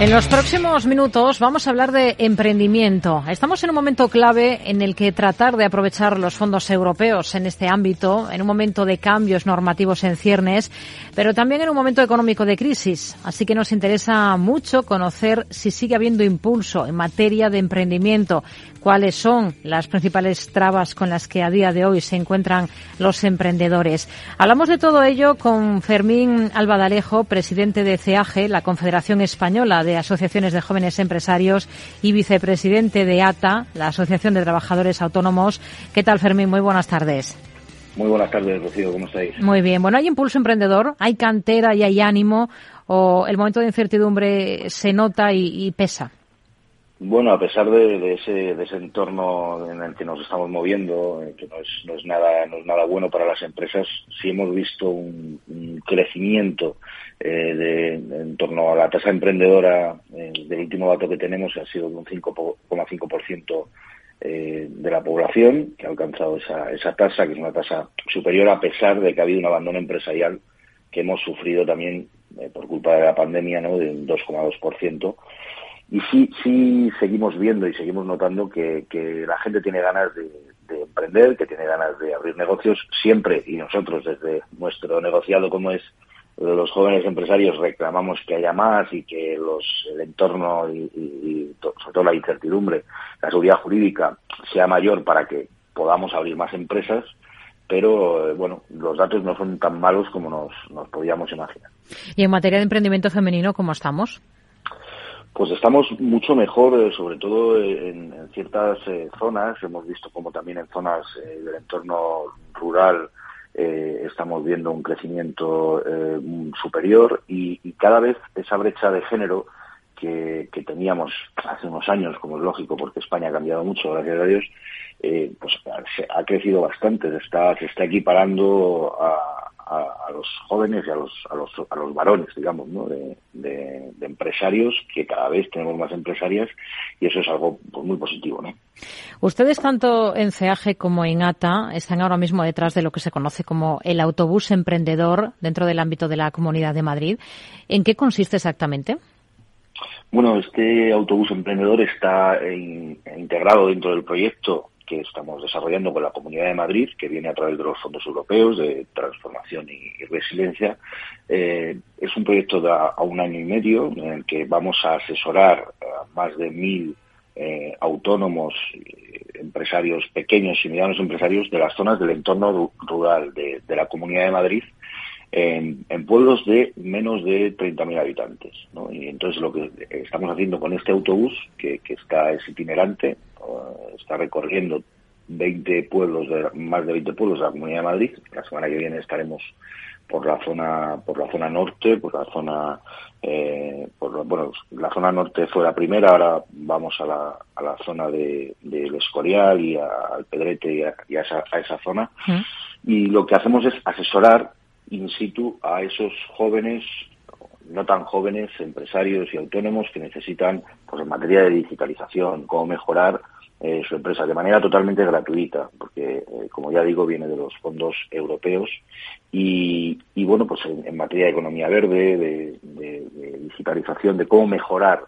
En los próximos minutos vamos a hablar de emprendimiento. Estamos en un momento clave en el que tratar de aprovechar los fondos europeos en este ámbito, en un momento de cambios normativos en ciernes, pero también en un momento económico de crisis. Así que nos interesa mucho conocer si sigue habiendo impulso en materia de emprendimiento, cuáles son las principales trabas con las que a día de hoy se encuentran los emprendedores. Hablamos de todo ello con Fermín Albadalejo, presidente de CEAGE, la Confederación Española de Asociaciones de Jóvenes Empresarios y vicepresidente de ATA, la Asociación de Trabajadores Autónomos. ¿Qué tal, Fermín? Muy buenas tardes. Muy buenas tardes, Rocío. ¿Cómo estáis? Muy bien. Bueno, ¿hay impulso emprendedor? ¿Hay cantera y hay ánimo? ¿O el momento de incertidumbre se nota y, pesa? Bueno, a pesar de, ese, de, ese, entorno en el que nos estamos moviendo, eh, que no es, no es, nada, no es nada bueno para las empresas, sí hemos visto un, crecimiento eh, de, en torno a la tasa emprendedora eh, del último dato que tenemos ha sido de un 5,5% eh, de la población que ha alcanzado esa, esa tasa, que es una tasa superior a pesar de que ha habido un abandono empresarial que hemos sufrido también eh, por culpa de la pandemia, ¿no? De un 2,2%. Y sí, sí seguimos viendo y seguimos notando que, la gente tiene ganas de, de, emprender, que tiene ganas de abrir negocios siempre, y nosotros desde nuestro negociado como es los jóvenes empresarios reclamamos que haya más y que los, el entorno y, y, sobre todo la incertidumbre, la seguridad jurídica sea mayor para que podamos abrir más empresas, pero eh, bueno, los datos no son tan malos como nos, nos podíamos imaginar. ¿Y en materia de emprendimiento femenino cómo estamos? Pues estamos mucho mejor, eh, sobre todo en, en ciertas eh, zonas. Hemos visto como también en zonas del entorno rural eh, estamos viendo un crecimiento eh, superior y, cada vez esa brecha de género que, teníamos hace unos años, como es lógico, porque España ha cambiado mucho, gracias a Dios, eh, pues ha crecido bastante, se está, se está equiparando a, a, los jóvenes y a los, a los, a los varones, digamos, ¿no? de, empresarios, que cada vez tenemos más empresarias y eso es algo pues, muy positivo. ¿no? Ustedes, tanto en CEAGE como en ATA, están ahora mismo detrás de lo que se conoce como el autobús emprendedor dentro del ámbito de la Comunidad de Madrid. ¿En qué consiste exactamente? Bueno, este autobús emprendedor está integrado dentro del proyecto que estamos desarrollando con la Comunidad de Madrid, que viene a través de los fondos europeos de transformación y, resiliencia. Eh, es un proyecto de a, un año y medio en el que vamos a asesorar a más de mil eh, autónomos, eh, empresarios pequeños y medianos empresarios de las zonas del entorno rural de, la Comunidad de Madrid en, pueblos de menos de 30.000 habitantes. Y entonces lo que estamos haciendo con este autobús, que, que está es itinerante, está recorriendo 20 pueblos, de, más de 20 pueblos de la Comunidad de Madrid. La semana que viene estaremos por la zona por la zona norte, por la zona eh, por, bueno, la zona norte fue la primera, ahora vamos a la, a la zona de, del Escorial y al Pedrete y, a, esa, a esa zona. Y lo que hacemos es asesorar in situ a esos jóvenes no tan jóvenes, empresarios y autónomos que necesitan, pues en materia de digitalización, cómo mejorar eh, su empresa de manera totalmente gratuita, porque, eh, como ya digo, viene de los fondos europeos. Y, y bueno, pues en, materia de economía verde, de, de, digitalización, de cómo mejorar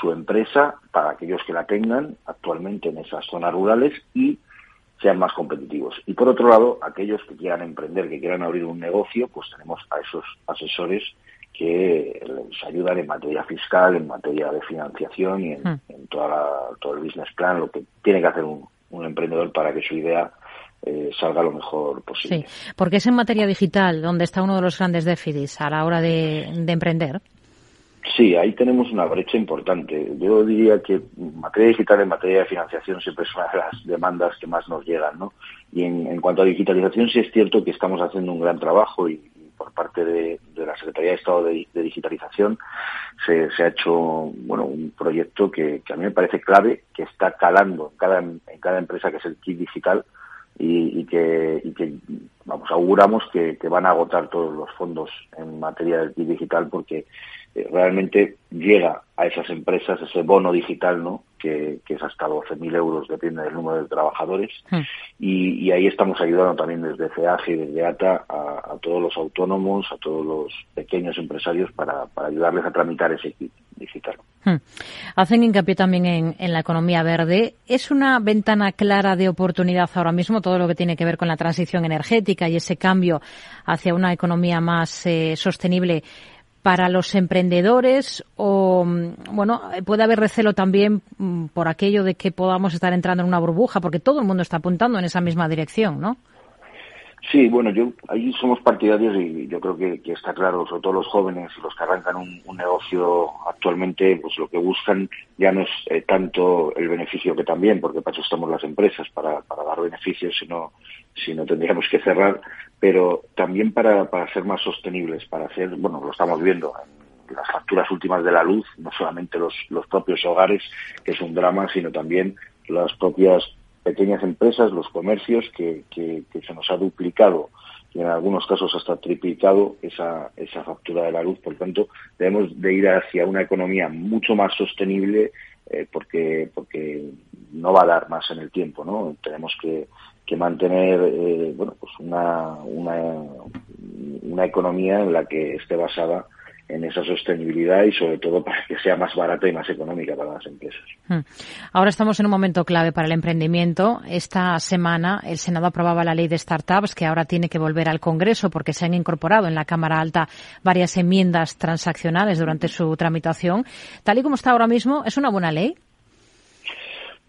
su empresa para aquellos que la tengan actualmente en esas zonas rurales y sean más competitivos. Y por otro lado, aquellos que quieran emprender, que quieran abrir un negocio, pues tenemos a esos asesores que les ayudan en materia fiscal, en materia de financiación y en, hmm. Toda todo el business plan, lo que tiene que hacer un, emprendedor para que su idea eh, salga lo mejor posible. Sí, porque es en materia digital donde está uno de los grandes déficits a la hora de, emprender. Sí, ahí tenemos una brecha importante. Yo diría que en materia digital, en materia de financiación, siempre es una de las demandas que más nos llegan, ¿no? Y en, en cuanto a digitalización, sí es cierto que estamos haciendo un gran trabajo y, por parte de, la Secretaría de Estado de, Digitalización se, ha hecho bueno un proyecto que, a mí me parece clave, que está calando en cada, en cada empresa que es el kit digital y, que, vamos, auguramos que, van a agotar todos los fondos en materia de digital porque eh, realmente llega a esas empresas ese bono digital, ¿no? Que, es hasta 12.000 euros, depende del número de trabajadores. Hmm. Y, ahí estamos ayudando también desde CEAGE y desde ATA a, todos los autónomos, a todos los pequeños empresarios para, ayudarles a tramitar ese kit digital. Hmm. Hacen hincapié también en, la economía verde. ¿Es una ventana clara de oportunidad ahora mismo todo lo que tiene que ver con la transición energética y ese cambio hacia una economía más eh, sostenible? para los emprendedores o, mm, bueno, puede haber recelo también mm, por aquello de que podamos estar entrando en una burbuja, porque todo el mundo está apuntando en esa misma dirección, ¿no? Sí, bueno, yo ahí somos partidarios y yo creo que, está claro, sobre todo los jóvenes y los que arrancan un, negocio actualmente, pues lo que buscan ya no es eh, tanto el beneficio que también, porque para eso estamos las empresas, para, para dar beneficios, sino si no tendríamos que cerrar, pero también para, para ser más sostenibles, para hacer, bueno, lo estamos viendo en las facturas últimas de la luz, no solamente los, los propios hogares, que es un drama, sino también las propias pequeñas empresas, los comercios, que, que, se nos ha duplicado y en algunos casos hasta triplicado esa, esa factura de la luz. Por tanto, debemos de ir hacia una economía mucho más sostenible eh, porque, porque no va a dar más en el tiempo, ¿no? Tenemos que, que mantener, eh, bueno, pues una, una, una economía en la que esté basada en esa sostenibilidad y sobre todo para que sea más barata y más económica para las empresas. Hmm. Ahora estamos en un momento clave para el emprendimiento. Esta semana el Senado aprobaba la ley de startups que ahora tiene que volver al Congreso porque se han incorporado en la Cámara Alta varias enmiendas transaccionales durante su tramitación. Tal y como está ahora mismo, ¿es una buena ley?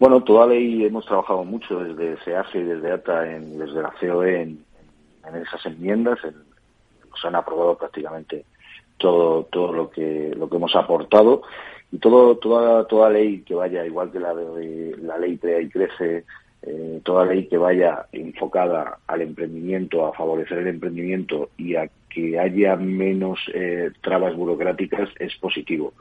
Bueno, toda ley hemos trabajado mucho desde SEAGE y desde ATA, desde la COE en, esas enmiendas. se han aprobado prácticamente todo, todo lo que, lo que hemos aportado y todo, toda, toda ley que vaya, igual que la, de, la ley PREA y Crece, eh, toda ley que vaya enfocada al emprendimiento, a favorecer el emprendimiento y a que haya menos eh, trabas burocráticas es positivo.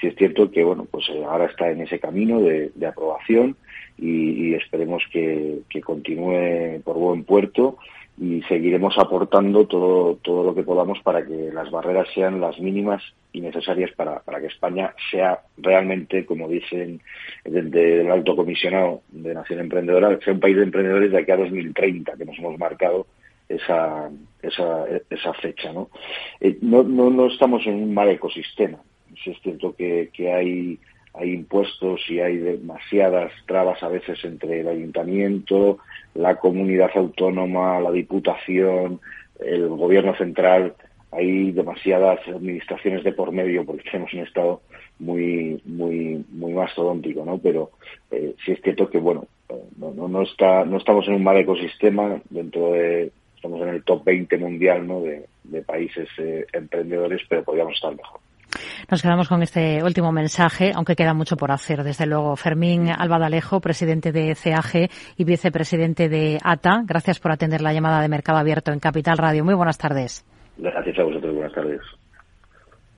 Si es cierto que bueno, pues eh, ahora está en ese camino de, aprobación y, esperemos que continúe por buen puerto y seguiremos aportando todo, todo lo que podamos para que las barreras sean las mínimas y necesarias para, para que España sea realmente, como dicen desde el alto comisionado de Nación Emprendedora, sea un país de emprendedores de aquí a 2030, que nos hemos marcado esa, esa, esa fecha. ¿no? Eh, no, no, no estamos en un mal ecosistema. es cierto que, que hay hay impuestos y hay demasiadas trabas a veces entre el ayuntamiento, la comunidad autónoma, la diputación, el gobierno central. Hay demasiadas administraciones de por medio porque tenemos un estado muy muy muy mastodóntico, ¿no? Pero eh, sí es cierto que bueno, eh, no, no, está no estamos en un mal ecosistema dentro de estamos en el top 20 mundial, ¿no? De, países eh, emprendedores, pero podríamos estar mejor. Nos quedamos con este último mensaje, aunque queda mucho por hacer. Desde luego, Fermín Albadalejo, presidente de CAG y vicepresidente de ATA, gracias por atender la llamada de Mercado Abierto en Capital Radio. Muy buenas tardes. Gracias a vosotros. Buenas tardes.